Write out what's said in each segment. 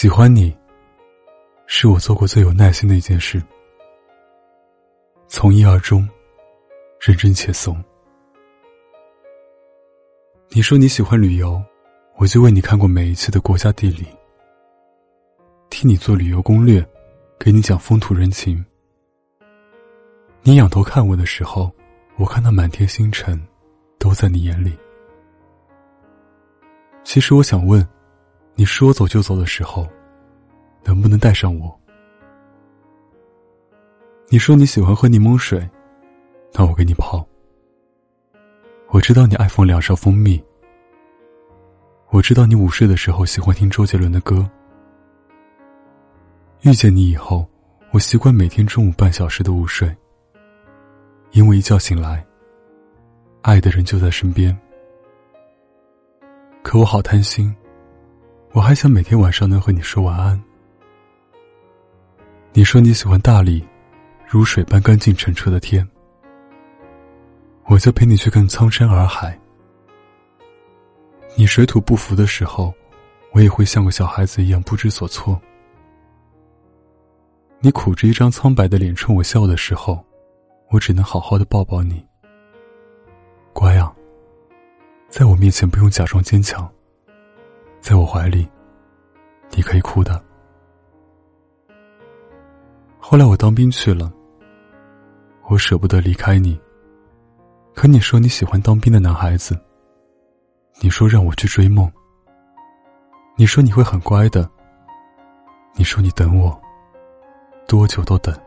喜欢你，是我做过最有耐心的一件事。从一而终，认真且怂。你说你喜欢旅游，我就为你看过每一期的国家地理，替你做旅游攻略，给你讲风土人情。你仰头看我的时候，我看到满天星辰，都在你眼里。其实我想问。你说走就走的时候，能不能带上我？你说你喜欢喝柠檬水，那我给你泡。我知道你爱放两勺蜂蜜。我知道你午睡的时候喜欢听周杰伦的歌。遇见你以后，我习惯每天中午半小时的午睡，因为一觉醒来，爱的人就在身边。可我好贪心。我还想每天晚上能和你说晚安。你说你喜欢大理，如水般干净澄澈的天，我就陪你去看苍山洱海。你水土不服的时候，我也会像个小孩子一样不知所措。你苦着一张苍白的脸冲我笑的时候，我只能好好的抱抱你。乖啊，在我面前不用假装坚强。在我怀里，你可以哭的。后来我当兵去了，我舍不得离开你。可你说你喜欢当兵的男孩子，你说让我去追梦。你说你会很乖的，你说你等我，多久都等。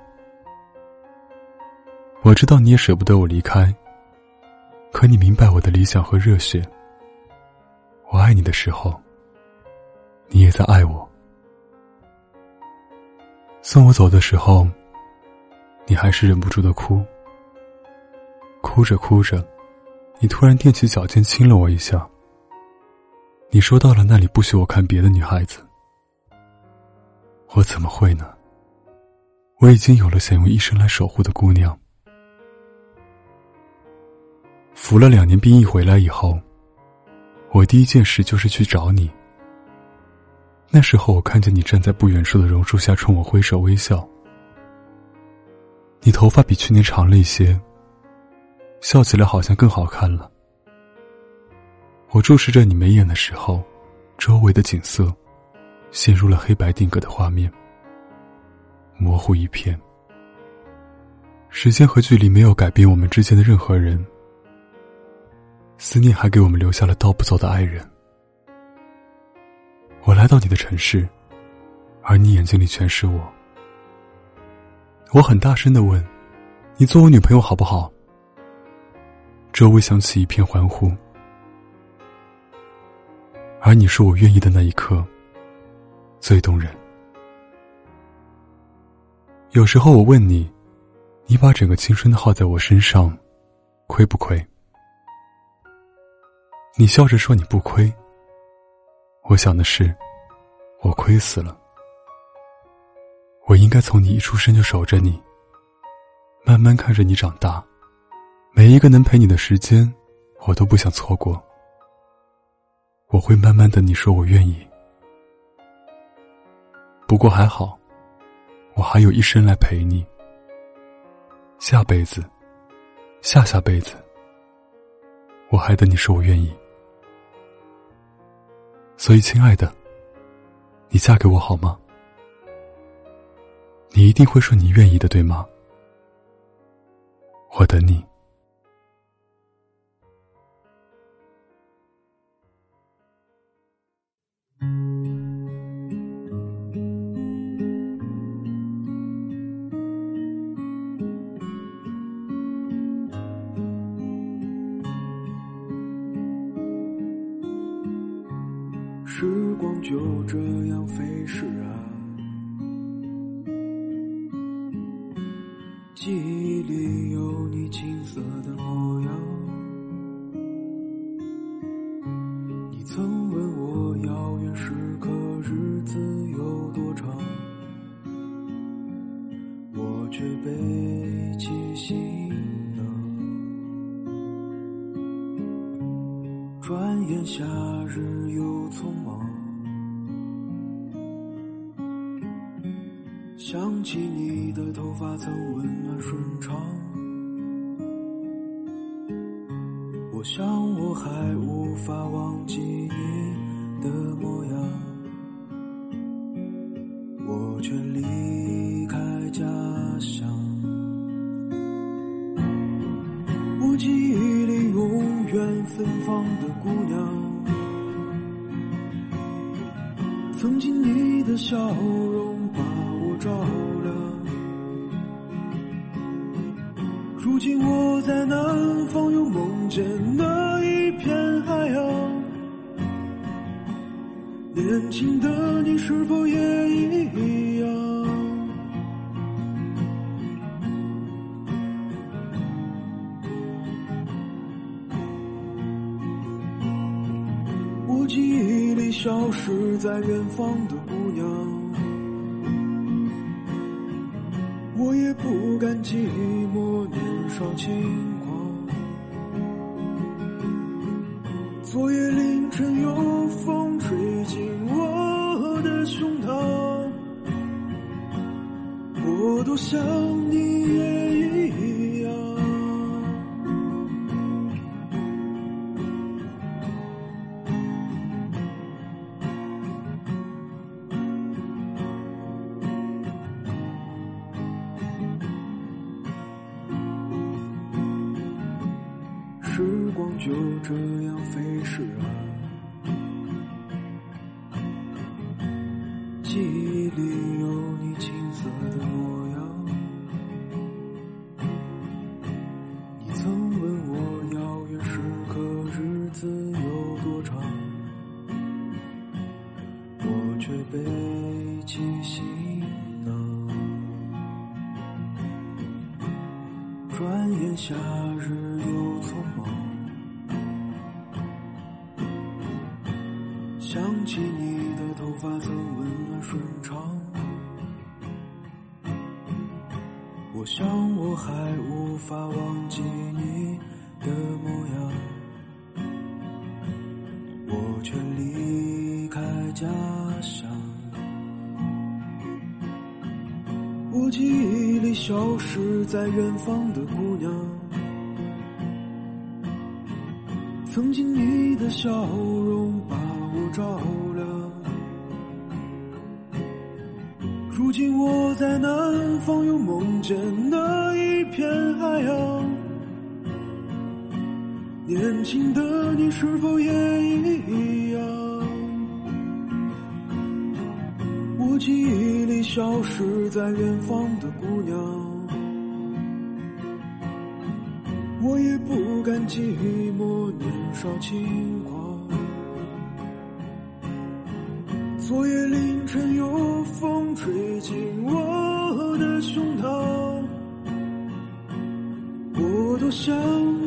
我知道你也舍不得我离开，可你明白我的理想和热血。我爱你的时候。你也在爱我。送我走的时候，你还是忍不住的哭。哭着哭着，你突然踮起脚尖亲了我一下。你说到了那里不许我看别的女孩子，我怎么会呢？我已经有了想用一生来守护的姑娘。服了两年兵役回来以后，我第一件事就是去找你。那时候，我看见你站在不远处的榕树下，冲我挥手微笑。你头发比去年长了一些，笑起来好像更好看了。我注视着你眉眼的时候，周围的景色陷入了黑白定格的画面，模糊一片。时间和距离没有改变我们之间的任何人，思念还给我们留下了道不走的爱人。我来到你的城市，而你眼睛里全是我。我很大声的问：“你做我女朋友好不好？”周围响起一片欢呼。而你说我愿意的那一刻，最动人。有时候我问你：“你把整个青春耗在我身上，亏不亏？”你笑着说：“你不亏。”我想的是，我亏死了。我应该从你一出生就守着你，慢慢看着你长大，每一个能陪你的时间，我都不想错过。我会慢慢等你说我愿意。不过还好，我还有一生来陪你。下辈子，下下辈子，我还等你说我愿意。所以，亲爱的，你嫁给我好吗？你一定会说你愿意的，对吗？我等你。记忆里有你青涩的模样。你曾问我遥远时刻日子有多长，我却背起行囊，转眼夏日又匆忙。想起你的头发曾温暖顺畅，我想我还无法忘记你的模样，我却离开家乡。我记忆里永远芬芳的姑娘，曾经你的笑容照亮。如今我在南方，又梦见那一片海洋。年轻的你是否也一样？我记忆里消失在远方的姑娘。我也不甘寂寞，年少轻狂。昨夜凌晨有风吹进我的胸膛，我多想你也就这样飞逝啊，记忆里有你青涩的模样。你曾问我遥远时刻日子有多长，我却背起行囊，转眼夏日想起你的头发曾温暖顺畅，我想我还无法忘记你的模样，我却离开家乡。我记忆里消失在远方的姑娘，曾经你的笑容照亮。如今我在南方，又梦见那一片海洋。年轻的你是否也一样？我记忆里消失在远方的姑娘，我也不敢寂寞，年少轻狂。昨夜凌晨有风吹进我的胸膛，我多想。